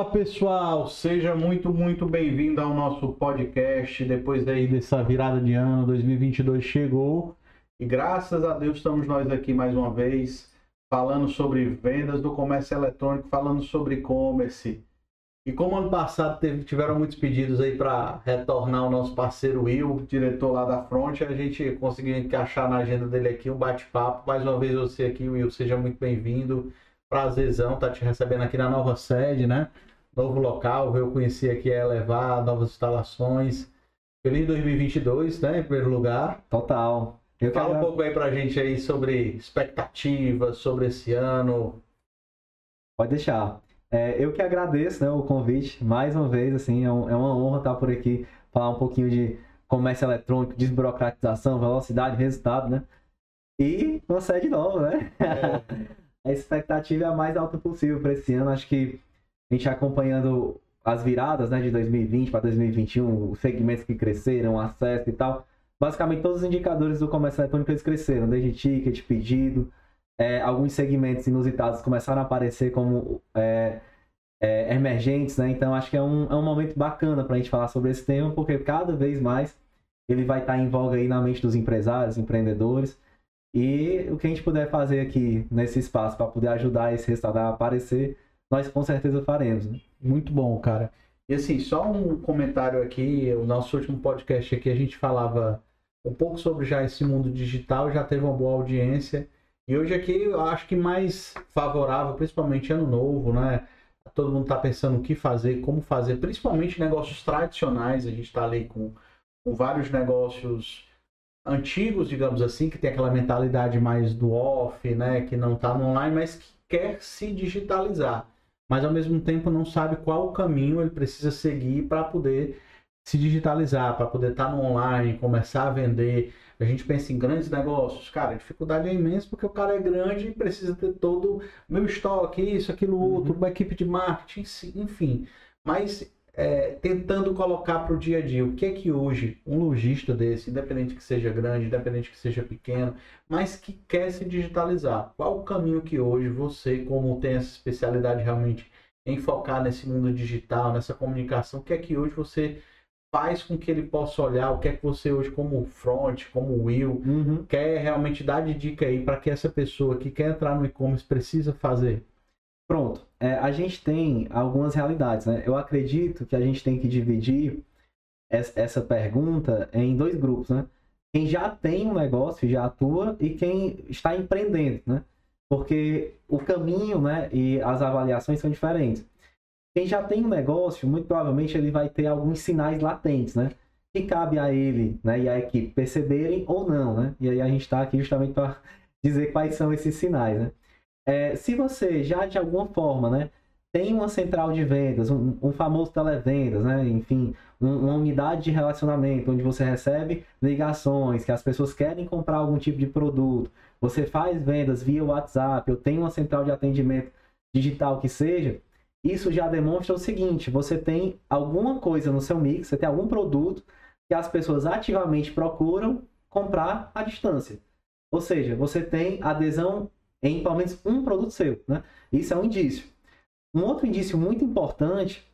Fala pessoal, seja muito, muito bem-vindo ao nosso podcast. Depois aí dessa virada de ano, 2022 chegou e graças a Deus estamos nós aqui mais uma vez falando sobre vendas do comércio eletrônico, falando sobre e-commerce. E como ano passado teve, tiveram muitos pedidos aí para retornar o nosso parceiro Will, diretor lá da Front, a gente conseguiu encaixar na agenda dele aqui um bate-papo. Mais uma vez você aqui, Will, seja muito bem-vindo prazerzão estar tá te recebendo aqui na nova sede, né? Novo local, eu conheci aqui a Elevar, novas instalações. Feliz 2022, né? Em primeiro lugar. Total. Eu Fala quero... um pouco aí pra gente aí sobre expectativas, sobre esse ano. Pode deixar. É, eu que agradeço né, o convite, mais uma vez, assim, é, um, é uma honra estar por aqui, falar um pouquinho de comércio eletrônico, desburocratização, velocidade, resultado, né? E uma sede nova, né? É. a expectativa é a mais alta possível para esse ano. Acho que a gente acompanhando as viradas né, de 2020 para 2021, os segmentos que cresceram, acesso e tal. Basicamente, todos os indicadores do comércio eletrônico eles cresceram, desde ticket, pedido. É, alguns segmentos inusitados começaram a aparecer como é, é, emergentes, né? Então, acho que é um, é um momento bacana para a gente falar sobre esse tema, porque cada vez mais ele vai estar tá em voga aí na mente dos empresários, empreendedores. E o que a gente puder fazer aqui nesse espaço para poder ajudar esse resultado a aparecer, nós com certeza faremos. Né? Muito bom, cara. E assim, só um comentário aqui, o nosso último podcast aqui a gente falava um pouco sobre já esse mundo digital, já teve uma boa audiência. E hoje aqui eu acho que mais favorável, principalmente ano novo, né? Todo mundo está pensando o que fazer, como fazer, principalmente negócios tradicionais. A gente está ali com, com vários negócios antigos, digamos assim, que tem aquela mentalidade mais do off, né, que não está no online, mas que quer se digitalizar, mas ao mesmo tempo não sabe qual o caminho ele precisa seguir para poder se digitalizar, para poder estar tá no online, começar a vender. A gente pensa em grandes negócios, cara, a dificuldade é imensa porque o cara é grande e precisa ter todo meu estoque, isso, aquilo, outro, uhum. uma equipe de marketing, enfim. Mas é, tentando colocar para o dia a dia o que é que hoje um lojista desse, independente que seja grande, independente que seja pequeno, mas que quer se digitalizar, qual o caminho que hoje você, como tem essa especialidade realmente em focar nesse mundo digital, nessa comunicação, o que é que hoje você faz com que ele possa olhar, o que é que você hoje como front, como Will, uhum. quer realmente dar de dica aí para que essa pessoa que quer entrar no e-commerce precisa fazer? Pronto, é, a gente tem algumas realidades, né? Eu acredito que a gente tem que dividir essa pergunta em dois grupos, né? Quem já tem um negócio, já atua, e quem está empreendendo, né? Porque o caminho, né, e as avaliações são diferentes. Quem já tem um negócio, muito provavelmente ele vai ter alguns sinais latentes, né? Que cabe a ele, né, e a equipe perceberem ou não, né? E aí a gente está aqui justamente para dizer quais são esses sinais, né? É, se você já de alguma forma, né, tem uma central de vendas, um, um famoso televendas, né, enfim, um, uma unidade de relacionamento onde você recebe ligações, que as pessoas querem comprar algum tipo de produto, você faz vendas via WhatsApp, eu tenho uma central de atendimento digital que seja, isso já demonstra o seguinte: você tem alguma coisa no seu mix, você tem algum produto que as pessoas ativamente procuram comprar à distância. Ou seja, você tem adesão em pelo menos um produto seu. Né? Isso é um indício. Um outro indício muito importante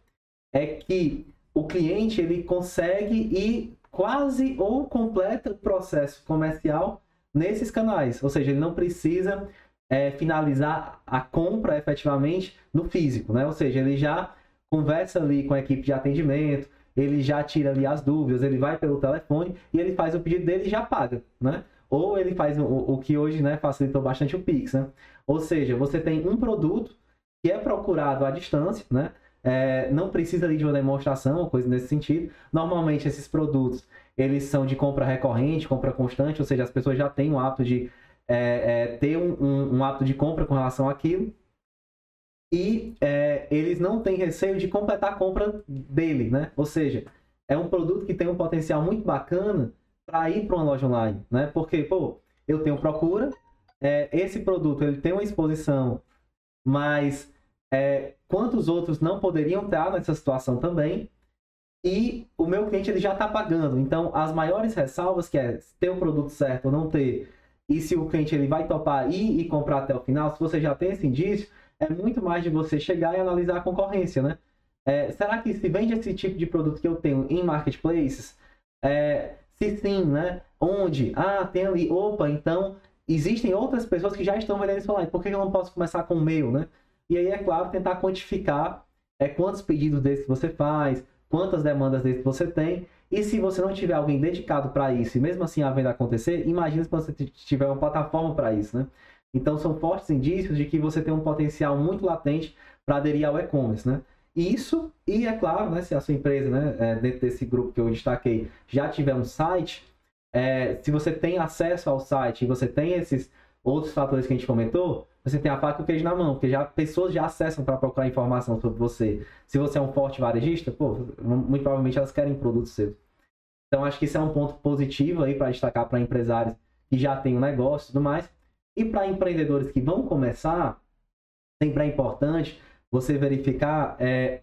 é que o cliente ele consegue ir quase ou completa o processo comercial nesses canais. Ou seja, ele não precisa é, finalizar a compra efetivamente no físico. Né? Ou seja, ele já conversa ali com a equipe de atendimento, ele já tira ali as dúvidas, ele vai pelo telefone e ele faz o pedido dele e já paga. Né? Ou ele faz o, o que hoje né, facilitou bastante o Pix. Né? Ou seja, você tem um produto que é procurado à distância, né? É, não precisa de uma demonstração ou coisa nesse sentido. Normalmente esses produtos eles são de compra recorrente, compra constante, ou seja, as pessoas já têm o hábito de é, é, ter um, um, um, hábito de compra com relação àquilo. E é, eles não têm receio de completar a compra dele, né? Ou seja, é um produto que tem um potencial muito bacana para ir para uma loja online, né? Porque, pô, eu tenho procura, é, esse produto ele tem uma exposição, mas é, quantos outros não poderiam estar nessa situação também? E o meu cliente ele já está pagando. Então, as maiores ressalvas que é ter o produto certo ou não ter, e se o cliente ele vai topar ir e comprar até o final, se você já tem esse indício, é muito mais de você chegar e analisar a concorrência, né? É, será que se vende esse tipo de produto que eu tenho em marketplaces? É, se sim, né? Onde? Ah, tem ali. Opa, então existem outras pessoas que já estão vendendo isso online. Por que eu não posso começar com o meu, né? E aí, é claro, tentar quantificar é, quantos pedidos desses você faz, quantas demandas desses você tem. E se você não tiver alguém dedicado para isso, e mesmo assim a venda acontecer, imagine se você tiver uma plataforma para isso, né? Então são fortes indícios de que você tem um potencial muito latente para aderir ao e-commerce, né? Isso, e é claro, né, se a sua empresa, né, é, dentro desse grupo que eu destaquei, já tiver um site, é, se você tem acesso ao site e você tem esses outros fatores que a gente comentou, você tem a faca e o queijo na mão, porque já pessoas já acessam para procurar informação sobre você. Se você é um forte varejista, pô, muito provavelmente elas querem produtos seus. Então acho que isso é um ponto positivo aí para destacar para empresários que já têm um negócio e tudo mais. E para empreendedores que vão começar, sempre é importante você verificar é,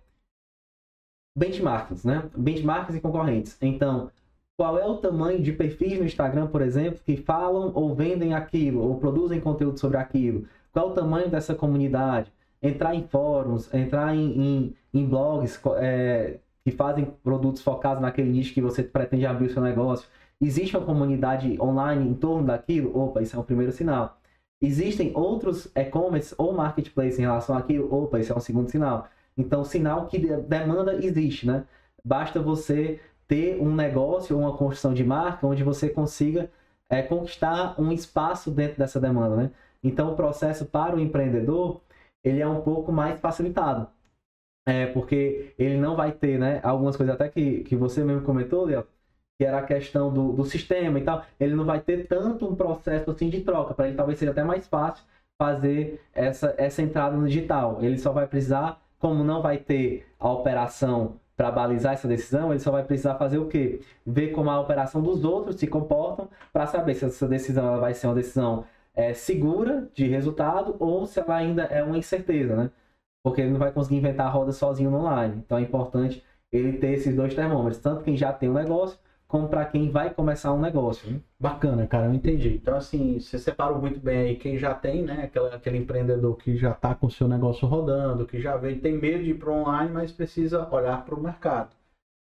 benchmarks, né? Benchmarks e concorrentes. Então, qual é o tamanho de perfis no Instagram, por exemplo, que falam ou vendem aquilo, ou produzem conteúdo sobre aquilo? Qual é o tamanho dessa comunidade? Entrar em fóruns, entrar em, em, em blogs é, que fazem produtos focados naquele nicho que você pretende abrir o seu negócio. Existe uma comunidade online em torno daquilo? Opa, isso é o primeiro sinal. Existem outros e-commerce ou marketplace em relação àquilo? Opa, isso é um segundo sinal. Então, sinal que demanda existe, né? Basta você ter um negócio ou uma construção de marca onde você consiga é, conquistar um espaço dentro dessa demanda, né? Então, o processo para o empreendedor, ele é um pouco mais facilitado. É, porque ele não vai ter, né? Algumas coisas até que, que você mesmo comentou, Léo, que era a questão do, do sistema e tal. Ele não vai ter tanto um processo assim de troca. Para ele talvez seja até mais fácil fazer essa, essa entrada no digital. Ele só vai precisar, como não vai ter a operação para balizar essa decisão, ele só vai precisar fazer o quê? Ver como a operação dos outros se comportam para saber se essa decisão ela vai ser uma decisão é, segura de resultado ou se ela ainda é uma incerteza, né? Porque ele não vai conseguir inventar a roda sozinho no online. Então é importante ele ter esses dois termômetros, tanto quem já tem um negócio como para quem vai começar um negócio. Né? Bacana, cara, eu entendi. Então, assim, você separou muito bem aí quem já tem, né? Aquele, aquele empreendedor que já está com o seu negócio rodando, que já vem, tem medo de ir para online, mas precisa olhar para o mercado.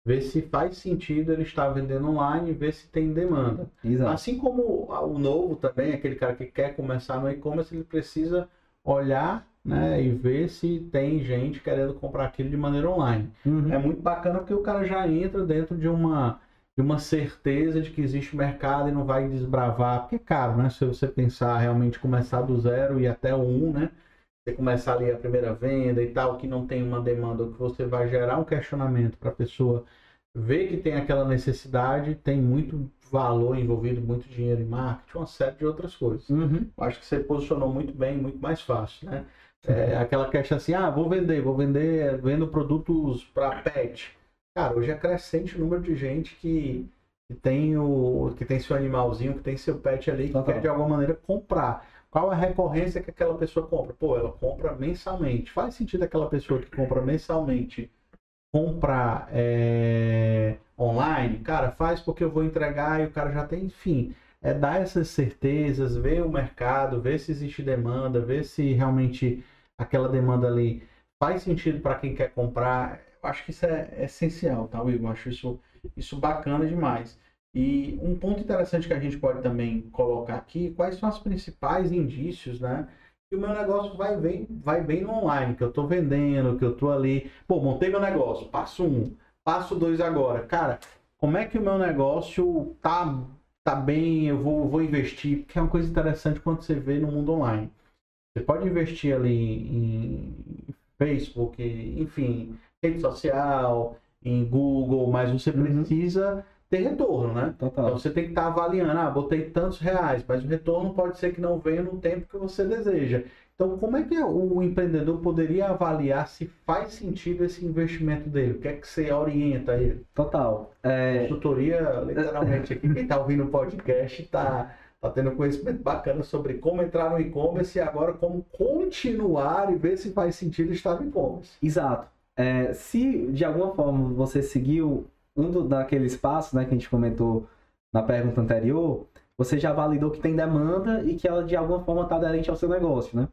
Ver se faz sentido ele estar vendendo online, ver se tem demanda. Exato. Assim como o novo também, aquele cara que quer começar no e-commerce, ele precisa olhar né, e ver se tem gente querendo comprar aquilo de maneira online. Uhum. É muito bacana porque o cara já entra dentro de uma de uma certeza de que existe mercado e não vai desbravar, porque é caro, né? Se você pensar realmente começar do zero e até o um, né? Você começar ali a primeira venda e tal, que não tem uma demanda, que você vai gerar um questionamento para a pessoa ver que tem aquela necessidade, tem muito valor envolvido, muito dinheiro em marketing, uma série de outras coisas. Uhum. Acho que você posicionou muito bem, muito mais fácil, né? É, aquela questão assim, ah, vou vender, vou vender, vendo produtos para pet Cara, hoje é crescente o número de gente que, que, tem o, que tem seu animalzinho, que tem seu pet ali, que Total. quer de alguma maneira comprar. Qual a recorrência que aquela pessoa compra? Pô, ela compra mensalmente. Faz sentido aquela pessoa que compra mensalmente comprar é, online? Cara, faz porque eu vou entregar e o cara já tem, enfim. É dar essas certezas, ver o mercado, ver se existe demanda, ver se realmente aquela demanda ali faz sentido para quem quer comprar acho que isso é, essencial, tá, Igor? Acho isso, isso bacana demais. E um ponto interessante que a gente pode também colocar aqui, quais são os principais indícios, né? Que o meu negócio vai bem, vai bem no online, que eu estou vendendo, que eu estou ali. Pô, montei meu negócio, passo um, passo dois agora. Cara, como é que o meu negócio tá, tá bem, eu vou, vou investir? Porque é uma coisa interessante quando você vê no mundo online. Você pode investir ali em Facebook, enfim, rede social, em Google, mas você uhum. precisa ter retorno, né? Total. Então você tem que estar tá avaliando, ah, botei tantos reais, mas o retorno pode ser que não venha no tempo que você deseja. Então, como é que o empreendedor poderia avaliar se faz sentido esse investimento dele? O que é que você orienta ele? Total. É... Consultoria, literalmente, aqui. Quem está ouvindo o podcast está tá tendo conhecimento bacana sobre como entrar no e-commerce e agora como continuar e ver se faz sentido estar no e-commerce. Exato. É, se de alguma forma você seguiu um do, daqueles passos né, que a gente comentou na pergunta anterior, você já validou que tem demanda e que ela de alguma forma está aderente ao seu negócio, né?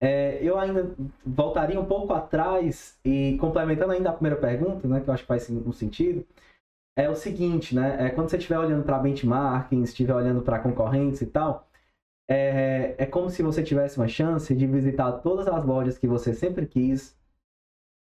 É, eu ainda voltaria um pouco atrás e complementando ainda a primeira pergunta, né, que eu acho que faz um sentido, é o seguinte, né? É, quando você estiver olhando para benchmarking, estiver olhando para concorrentes e tal, é, é como se você tivesse uma chance de visitar todas as lojas que você sempre quis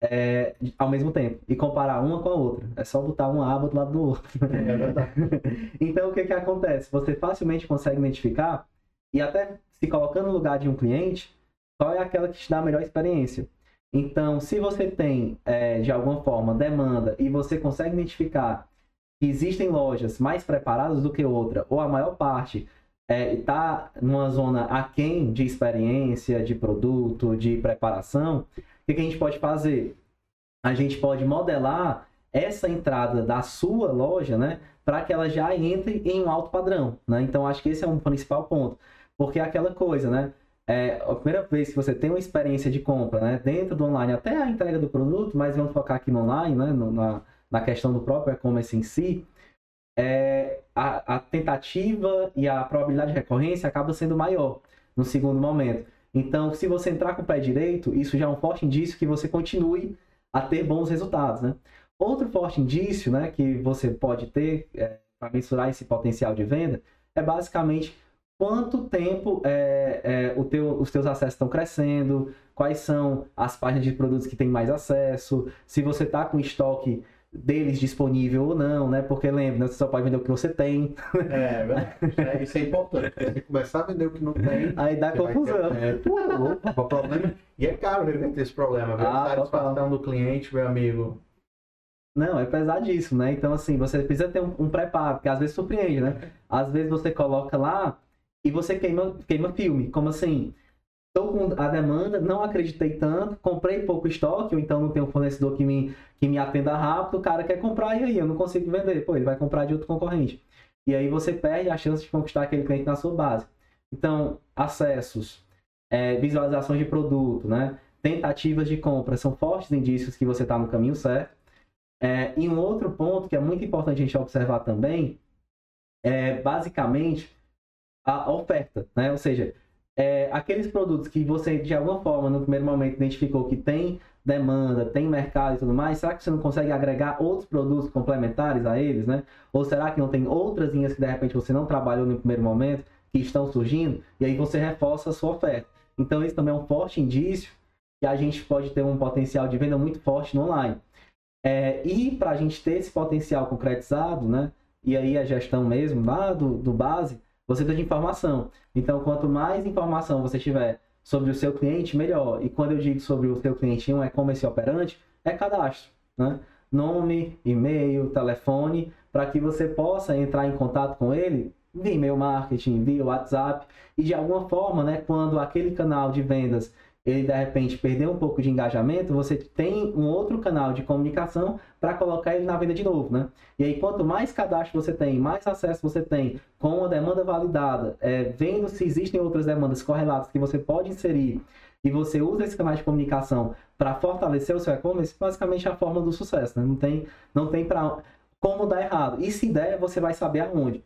é, ao mesmo tempo e comparar uma com a outra. É só botar uma aba do lado do outro. Então, o que, que acontece? Você facilmente consegue identificar e até se colocando no lugar de um cliente, qual é aquela que te dá a melhor experiência. Então, se você tem, é, de alguma forma, demanda e você consegue identificar que existem lojas mais preparadas do que outra, ou a maior parte está é, numa zona aquém de experiência, de produto, de preparação, o que, a gente pode fazer? A gente pode modelar essa entrada da sua loja, né, para que ela já entre em um alto padrão, né? Então acho que esse é um principal ponto, porque é aquela coisa, né? É, a primeira vez que você tem uma experiência de compra, né, dentro do online, até a entrega do produto, mas vamos focar aqui no online, né, no, na, na questão do próprio e-commerce em si, é, a, a, tentativa e a probabilidade de recorrência acaba sendo maior no segundo momento. Então, se você entrar com o pé direito, isso já é um forte indício que você continue a ter bons resultados, né? Outro forte indício, né, que você pode ter é, para mensurar esse potencial de venda é basicamente quanto tempo é, é, o teu, os teus acessos estão crescendo, quais são as páginas de produtos que têm mais acesso, se você está com estoque deles disponível ou não, né? Porque lembra, né? você só pode vender o que você tem. É, é isso é importante. Se começar a vender o que não tem, aí dá confusão. Ter, é, é louco, o problema. E é caro reverter esse problema, viu? Ah, a satisfação do cliente, meu amigo. Não, é pesadíssimo, né? Então, assim, você precisa ter um, um, preparo, porque às vezes surpreende, né? Às vezes você coloca lá e você queima, queima filme. Como assim? Estou com a demanda, não acreditei tanto, comprei pouco estoque, ou então não tenho um fornecedor que me, que me atenda rápido, o cara quer comprar e aí eu não consigo vender. Pô, ele vai comprar de outro concorrente. E aí você perde a chance de conquistar aquele cliente na sua base. Então, acessos, é, visualizações de produto, né? tentativas de compra são fortes indícios que você está no caminho certo. É, e um outro ponto que é muito importante a gente observar também é basicamente a oferta, né? Ou seja, é, aqueles produtos que você, de alguma forma, no primeiro momento identificou que tem demanda, tem mercado e tudo mais, será que você não consegue agregar outros produtos complementares a eles, né? Ou será que não tem outras linhas que de repente você não trabalhou no primeiro momento, que estão surgindo, e aí você reforça a sua oferta? Então, isso também é um forte indício que a gente pode ter um potencial de venda muito forte no online. É, e para a gente ter esse potencial concretizado, né? E aí a gestão mesmo lá do, do base, você tem de informação. Então, quanto mais informação você tiver sobre o seu cliente, melhor. E quando eu digo sobre o seu cliente um e-commerce operante, é cadastro, né? Nome, e-mail, telefone, para que você possa entrar em contato com ele via e-mail marketing, via WhatsApp e de alguma forma, né, quando aquele canal de vendas ele de repente perdeu um pouco de engajamento, você tem um outro canal de comunicação para colocar ele na venda de novo, né? E aí, quanto mais cadastro você tem, mais acesso você tem com a demanda validada, é, vendo se existem outras demandas correlatas que você pode inserir e você usa esse canal de comunicação para fortalecer o seu e-commerce, basicamente é a forma do sucesso, né? Não tem, não tem para como dar errado. E se der, você vai saber aonde.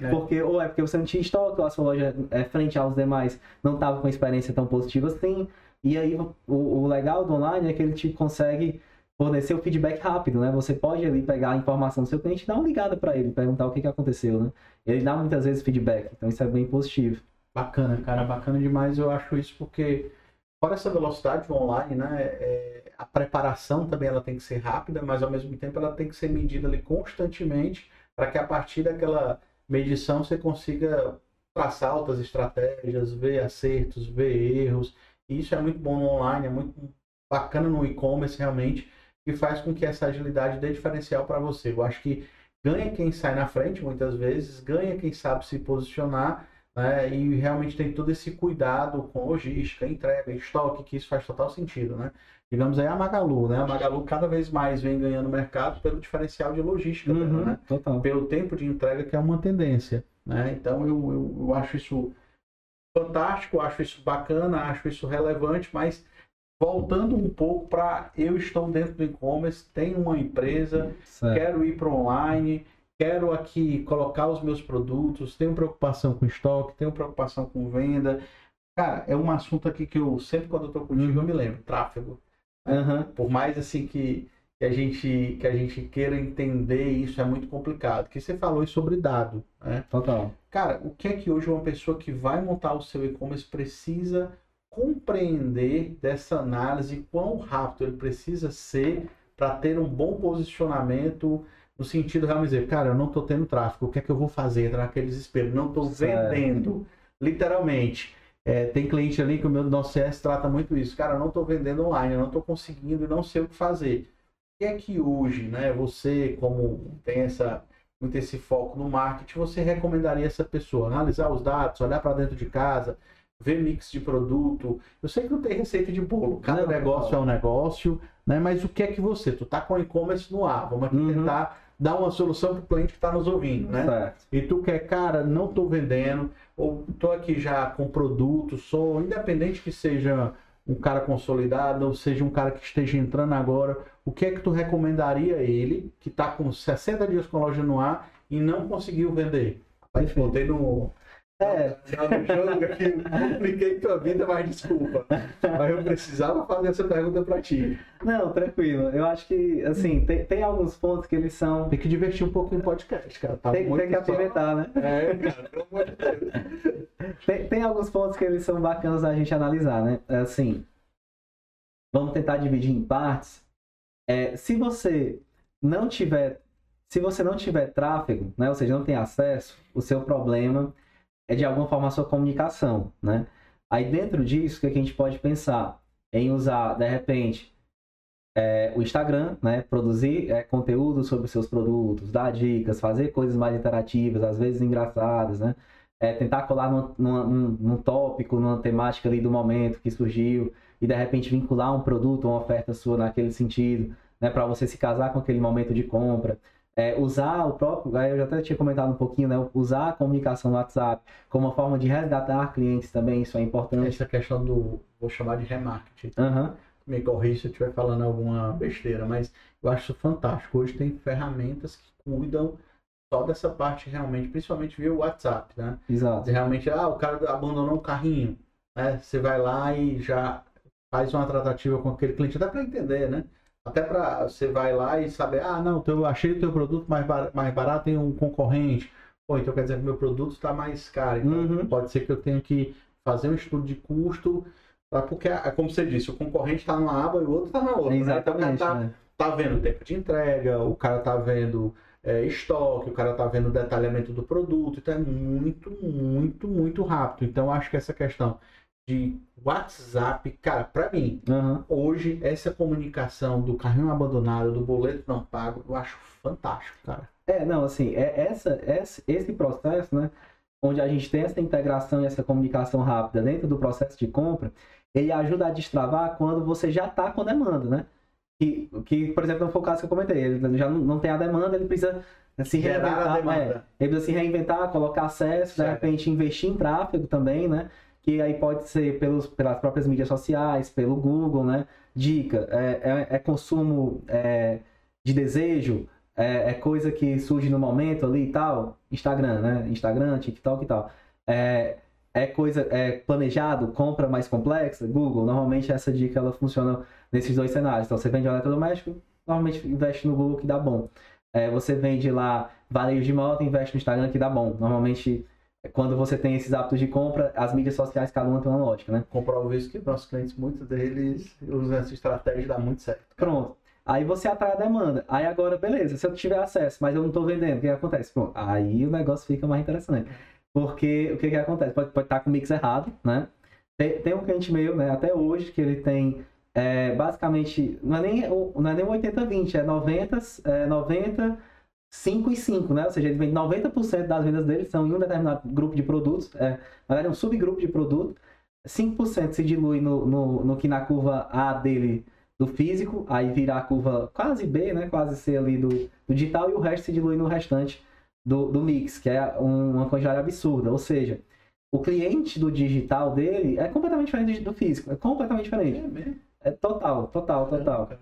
É. Porque ou é porque você não tinha estoque, ou a sua loja, é, frente aos demais, não estava com experiência tão positiva assim. E aí, o, o legal do online é que ele te consegue fornecer o feedback rápido, né? Você pode ali pegar a informação do seu cliente e dar uma ligada para ele, perguntar o que, que aconteceu, né? Ele dá muitas vezes feedback, então isso é bem positivo. Bacana, cara, bacana demais. Eu acho isso porque, fora essa velocidade online, né? É, a preparação também ela tem que ser rápida, mas ao mesmo tempo ela tem que ser medida ali constantemente para que a partir daquela medição você consiga traçar outras estratégias, ver acertos, ver erros. E isso é muito bom no online, é muito bacana no e-commerce realmente, que faz com que essa agilidade dê diferencial para você. Eu acho que ganha quem sai na frente muitas vezes, ganha quem sabe se posicionar, né? E realmente tem todo esse cuidado com logística, entrega, estoque, que isso faz total sentido, né? Digamos aí a Magalu, né? A Magalu cada vez mais vem ganhando mercado pelo diferencial de logística, uhum, né? Total. Pelo tempo de entrega que é uma tendência, né? Então eu, eu, eu acho isso fantástico, acho isso bacana, acho isso relevante, mas voltando um pouco para eu estou dentro do e-commerce, tenho uma empresa, certo. quero ir para online, quero aqui colocar os meus produtos, tenho preocupação com estoque, tenho preocupação com venda. Cara, é um assunto aqui que eu sempre quando eu tô contigo eu me lembro, tráfego. Aham. Por mais assim que, que a gente que a gente queira entender isso é muito complicado. Que você falou sobre dado, né? Total. Cara, o que é que hoje uma pessoa que vai montar o seu e-commerce precisa compreender dessa análise, quão rápido ele precisa ser para ter um bom posicionamento no sentido realmente dizer, cara, eu não estou tendo tráfego, o que é que eu vou fazer? Entrar naquele desespero, não estou Certo. vendendo, literalmente. É, tem cliente ali que o meu nosso CS trata muito isso, cara, eu não estou vendendo online, eu não estou conseguindo e não sei o que fazer. O que é que hoje, né, você como tem essa muito esse foco no marketing, você recomendaria essa pessoa analisar os dados, olhar para dentro de casa, ver mix de produto. Eu sei que não tem receita de bolo, cada Não, negócio não. é um negócio, né? Mas o que é que você, tu tá com e-commerce no ar, vamos aqui Uhum. tentar dar uma solução para o cliente que está nos ouvindo, né? Certo. E tu quer, cara, não tô vendendo, ou tô aqui já com produto, sou independente que seja um cara consolidado, ou seja um cara que esteja entrando agora, o que é que tu recomendaria a ele, que tá com 60 dias com a loja no ar e não conseguiu vender? Aí Perfeito. botei no, É, no jogo aqui, compliquei tua vida, mas desculpa. Mas eu precisava fazer essa pergunta para ti. não, tranquilo. Eu acho que, assim, tem, tem alguns pontos que eles são. Tem que divertir um pouquinho o podcast, cara. Tá Tem, tem que aproveitar, né? É, cara, pelo amor de Deus. Tem, tem alguns pontos que eles são bacanas da gente analisar, né? Assim, vamos tentar dividir em partes. É, se você não tiver, se você não tiver tráfego, né? Ou seja, não tem acesso, o seu problema é de alguma forma a sua comunicação, né? Aí dentro disso, o que a gente pode pensar em usar, de repente, é, o Instagram, né? Produzir é, conteúdo sobre seus produtos, dar dicas, fazer coisas mais interativas, às vezes engraçadas, né? É, tentar colar numa- num, num tópico, numa temática ali do momento que surgiu e de repente vincular um produto, uma oferta sua naquele sentido, né? Para você se casar com aquele momento de compra. É, usar o próprio, aí eu já até tinha comentado um pouquinho, né? Usar a comunicação no WhatsApp como uma forma de resgatar clientes também, isso é importante. Essa questão do, vou chamar de remarketing. Aham, Me corrija se eu estiver falando alguma besteira, mas eu acho isso fantástico. Hoje tem ferramentas que cuidam só dessa parte realmente, principalmente via WhatsApp, né? exato. Realmente, ah, o cara abandonou o carrinho, né? Você vai lá e já faz uma tratativa com aquele cliente, até para entender, né? Até para você vai lá e saber, ah, não, eu achei o teu produto mais, bar- mais barato em um concorrente. Pô, então quer dizer que meu produto está mais caro. Então Uhum. pode ser que eu tenha que fazer um estudo de custo, pra, porque, ah, como você disse, o concorrente está numa aba e o outro está na outra. né? Então, o cara Exatamente, tá, né? tá vendo o tempo de entrega, o cara tá vendo é, estoque, o cara tá vendo o detalhamento do produto, então é muito, muito, muito rápido. Então acho que essa questão de WhatsApp, cara, pra mim, Aham. hoje essa comunicação do carrinho abandonado, do boleto não pago, eu acho fantástico, cara. É, não, assim, é essa, esse, esse processo, né, onde a gente tem essa integração e essa comunicação rápida dentro do processo de compra, ele ajuda a destravar quando você já está com demanda, né? Que, que, por exemplo, não foi o caso que eu comentei, ele já não, não tem a demanda, ele precisa se Gerar reinventar, é, ele precisa se reinventar, colocar acesso, de Certo. repente investir em tráfego também, né? Que aí pode ser pelos, pelas próprias mídias sociais, pelo Google, né? Dica, é, é, é consumo é, de desejo, é, é coisa que surge no momento ali e tal, Instagram, né? Instagram, TikTok e tal. É, é coisa é planejado, compra mais complexa, Google. Normalmente essa dica ela funciona nesses dois cenários. Então você vende um eletrodoméstico, normalmente investe no Google que dá bom. É, você vende lá varejo de moto, investe no Instagram que dá bom. Normalmente quando você tem esses hábitos de compra, as mídias sociais cada uma tem uma lógica, né? Comprovo isso que nossos clientes, muitos deles usam essa estratégia e dá muito certo. Pronto. Aí você atrai a demanda. Aí agora, beleza, se eu tiver acesso, mas eu não estou vendendo, o que, acontece? Pronto. Aí o negócio fica mais interessante. Porque o que, que acontece? Pode, pode estar com o mix errado, né? Tem, tem um cliente meu, né, até hoje, que ele tem é, basicamente, não é nem, não é nem 80-20, é 90, é 90, 5 e 5, né? Ou seja, ele vende 90% das vendas dele são em um determinado grupo de produtos, é, na verdade é um subgrupo de produto, 5% se dilui no, no, no que na curva A dele do físico, aí vira a curva quase B, né? Quase C ali do, do digital, e o resto se dilui no restante do, do mix, que é um- uma quantidade absurda. Ou seja, o cliente do digital dele é completamente diferente do físico, é completamente diferente. mesmo? É total, total, total. É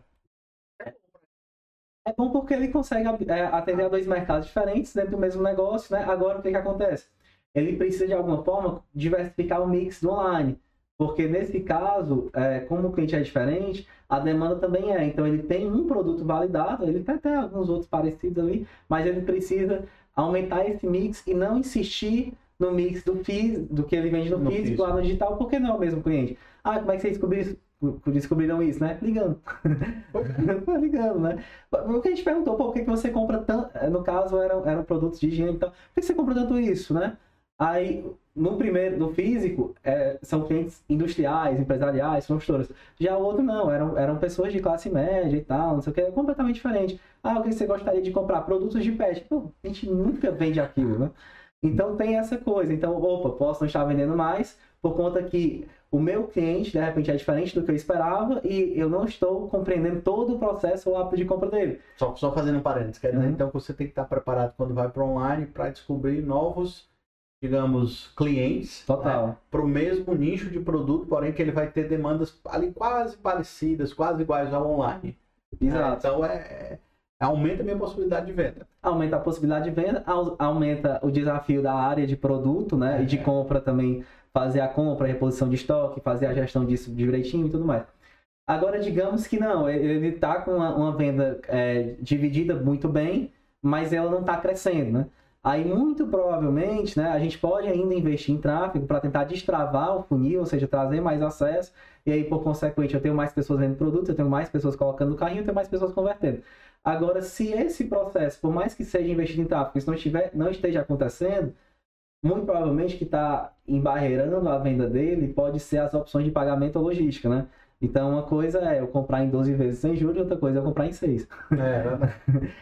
bom porque ele consegue é, atender a dois mercados diferentes dentro do mesmo negócio, né? Agora o que, que acontece? ele precisa de alguma forma diversificar o mix do online. Porque nesse caso, é, como o cliente é diferente, a demanda também é. Então ele tem um produto validado, ele tem até alguns outros parecidos ali, mas ele precisa aumentar esse mix e não insistir no mix do, físico, do que ele vende no, no físico, físico, lá no digital, porque não é o mesmo cliente. Ah, como é que vocês descobriram, descobriram isso, né? Ligando. Ligando, né? O que a gente perguntou, pô, por que, que você compra tanto. No caso, eram, eram produtos de higiene, então, por que você compra tanto isso, né? Aí, no primeiro, no físico, é, são clientes industriais, empresariais, construtoras. Já o outro não, eram, eram pessoas de classe média e tal, não sei o que, é completamente diferente. Ah, o que você gostaria de comprar? Produtos de pet. Pô, a gente nunca vende aquilo, né? Então tem essa coisa. Então, opa, posso não estar vendendo mais por conta que o meu cliente, de repente, é diferente do que eu esperava e eu não estou compreendendo todo o processo ou hábito de compra dele. Só, só fazendo um parênteses, quer dizer, uhum. então, que você tem que estar preparado quando vai para online para descobrir novos digamos, clientes né, para o mesmo nicho de produto, porém que ele vai ter demandas ali quase parecidas, quase iguais ao online. Exato. É, então é, é, aumenta a minha possibilidade de venda. Aumenta a possibilidade de venda, aumenta o desafio da área de produto, né? É. E de é. compra também, fazer a compra, a reposição de estoque, fazer a gestão disso direitinho e tudo mais. Agora, digamos que não, ele está com uma, uma venda é, dividida muito bem, mas ela não está crescendo, né? Aí, muito provavelmente, né, a gente pode ainda investir em tráfego para tentar destravar o funil, ou seja, trazer mais acesso, e aí, por consequente, eu tenho mais pessoas vendendo produtos, eu tenho mais pessoas colocando no carrinho, eu tenho mais pessoas convertendo. Agora, se esse processo, por mais que seja investido em tráfego, isso não, estiver, não esteja acontecendo, muito provavelmente que está embarreirando a venda dele pode ser as opções de pagamento ou logística, né? Então, uma coisa é eu comprar em 12 vezes sem juros, outra coisa é eu comprar em 6.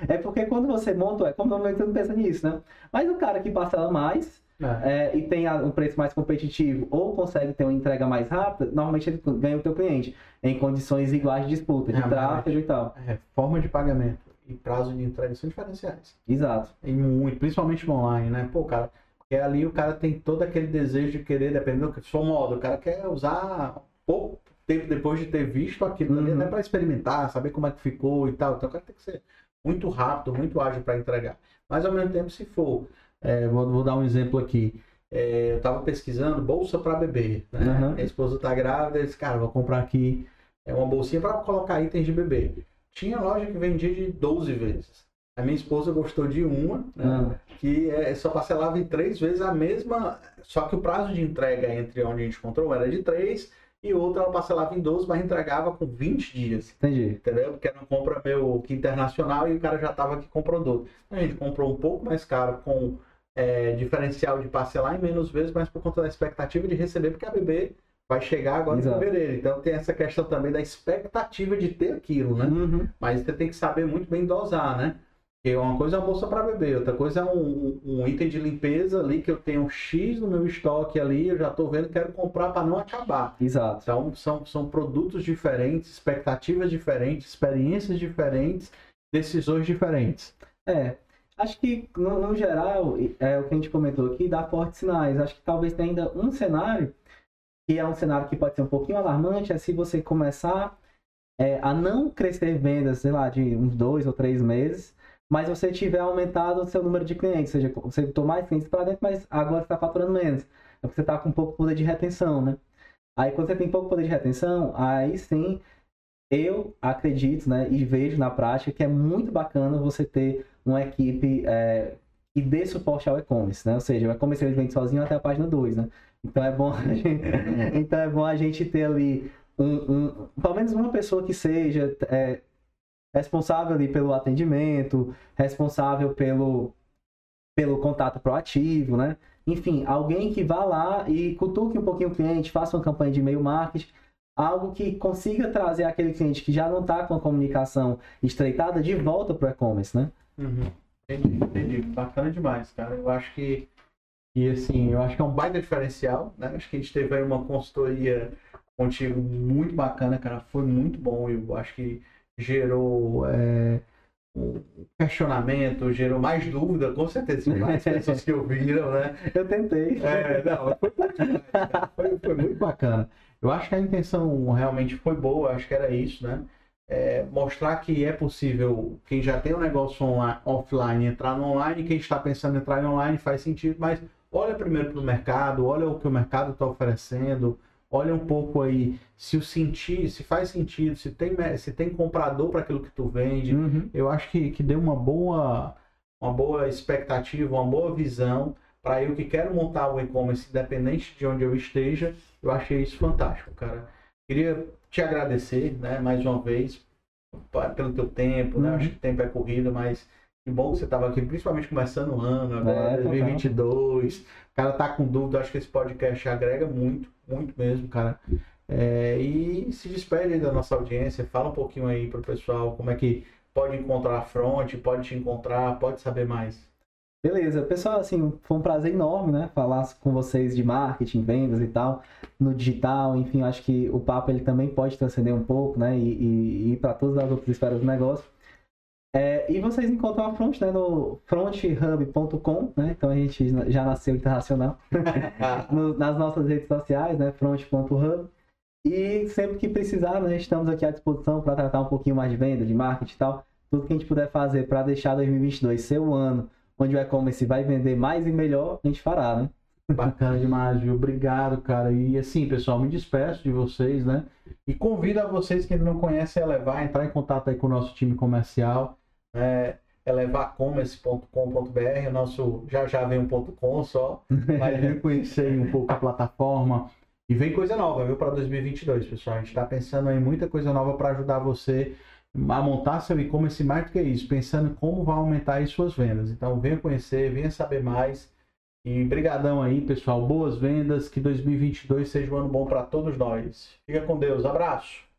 É, é porque quando você monta, é como normalmente você não pensa nisso, né? Mas o cara que parcela mais é. É, e tem um preço mais competitivo ou consegue ter uma entrega mais rápida, normalmente ele ganha o teu cliente em condições iguais de disputa, de é, tráfego e tal. É, forma de pagamento e prazo de entrega são diferenciais. Exato. E muito, principalmente no online, né? Pô, cara, porque ali o cara tem todo aquele desejo de querer, dependendo do seu modo, o cara quer usar pouco tempo depois de ter visto aquilo uhum. ali, até para experimentar, saber como é que ficou e tal. Então o cara tem que ser muito rápido, muito ágil para entregar. Mas ao mesmo tempo, se for, é, vou, vou, dar um exemplo aqui. É, eu estava pesquisando bolsa para bebê. Né? Uhum. Minha esposa está grávida, eu disse, cara, vou comprar aqui é, uma bolsinha para colocar itens de bebê. Tinha loja que vendia de 12 vezes. A minha esposa gostou de uma, né, uhum. que é, só parcelava em três vezes a mesma, só que o prazo de entrega entre onde a gente encontrou era de três e outra ela parcelava em 12, mas entregava com 20 dias. Entendi. Entendeu? Porque era uma compra meu que internacional e o cara já estava aqui com o produto. A gente comprou um pouco mais caro com é, diferencial de parcelar em menos vezes, mas por conta da expectativa de receber, porque a bebê vai chegar agora Exato. em fevereiro. Então tem essa questão também da expectativa de ter aquilo, né? Uhum. Mas você tem que saber muito bem dosar, né? Porque uma coisa é uma bolsa para beber, outra coisa é um, um, item de limpeza ali que eu tenho um X no meu estoque ali, eu já estou vendo, quero comprar para não acabar. Exato. Então são, são produtos diferentes, expectativas diferentes, experiências diferentes, decisões diferentes. É, acho que no, no geral, é o que a gente comentou aqui, dá fortes sinais. Acho que talvez tenha ainda um cenário, que é um cenário que pode ser um pouquinho alarmante, é se você começar é, a não crescer vendas, sei lá, de uns dois ou três meses, mas você tiver aumentado o seu número de clientes, ou seja, você botou mais clientes para dentro, mas agora está faturando menos. É porque você está com pouco poder de retenção, né? Aí quando você tem pouco poder de retenção, aí sim eu acredito, né, e vejo na prática que é muito bacana você ter uma equipe é, que dê suporte ao e-commerce, né? Ou seja, o e-commerce ele vende sozinho até a página 2, né? Então é bom a gente, então é bom a gente ter ali um, um, pelo menos uma pessoa que seja é, responsável ali pelo atendimento, responsável pelo, pelo contato proativo, né? Enfim, alguém que vá lá e cutuque um pouquinho o cliente, faça uma campanha de e-mail marketing, algo que consiga trazer aquele cliente que já não está com a comunicação estreitada de volta para o e-commerce, né? Uhum. Entendi, entendi. Bacana demais, cara. Eu acho que, e assim, eu acho que é um baita diferencial, né? Acho que a gente teve aí uma consultoria contigo muito bacana, cara. Foi muito bom. Eu acho que gerou é, um questionamento, gerou mais dúvida, com certeza, mais pessoas que ouviram, né? Eu tentei. É, não, foi, foi, foi, muito bacana. Eu acho que a intenção realmente foi boa, acho que era isso, né? É, mostrar que é possível quem já tem um negócio online, offline entrar no online, quem está pensando em entrar no online faz sentido, mas olha primeiro para o mercado, olha o que o mercado está oferecendo, olha um pouco aí se o sentir, se faz sentido, se tem, se tem comprador para aquilo que tu vende. Uhum. Eu acho que, que deu uma boa, uma boa expectativa, uma boa visão para eu que quero montar um e-commerce independente de onde eu esteja. Eu achei isso fantástico, cara. Queria te agradecer, né, mais uma vez, pelo teu tempo, né? Uhum. Acho que o tempo é corrido, mas que bom que você estava aqui, principalmente começando o ano, agora É, 2022. O cara tá com dúvida, acho que esse podcast agrega muito, muito mesmo, cara. É, e se despede aí da nossa audiência, fala um pouquinho aí pro pessoal como é que pode encontrar a Front, pode te encontrar, pode saber mais. Beleza, pessoal, assim, foi um prazer enorme, né, falar com vocês de marketing, vendas e tal, no digital, enfim, acho que o papo ele também pode transcender um pouco, né, e, e, e ir para todas as outras esferas do negócio. É, e vocês encontram a Front, né, no fronthub.com, né, então a gente já nasceu internacional, no, nas nossas redes sociais, né, front.hub, e sempre que precisar, né, estamos aqui à disposição para tratar um pouquinho mais de venda, de marketing e tal, tudo que a gente puder fazer para deixar 2022 ser o ano onde o e-commerce vai vender mais e melhor, a gente fará, né? Bacana demais, viu? Obrigado, cara. E assim, pessoal, me despeço de vocês, né? E convido a vocês que ainda não conhecem a Elevar, entrar em contato aí com o nosso time comercial, é, elevarcommerce.com.br, o nosso já já vem um ponto .com só, mas vem conhecer um pouco a plataforma e vem coisa nova, viu, para 2022, pessoal. A gente está pensando em muita coisa nova para ajudar você a montar seu e-commerce mais do que isso, pensando em como vai aumentar aí suas vendas. Então, venha conhecer, venha saber mais. E brigadão aí, pessoal. Boas vendas, que 2022 seja um ano bom para todos nós. Fica com Deus. Abraço.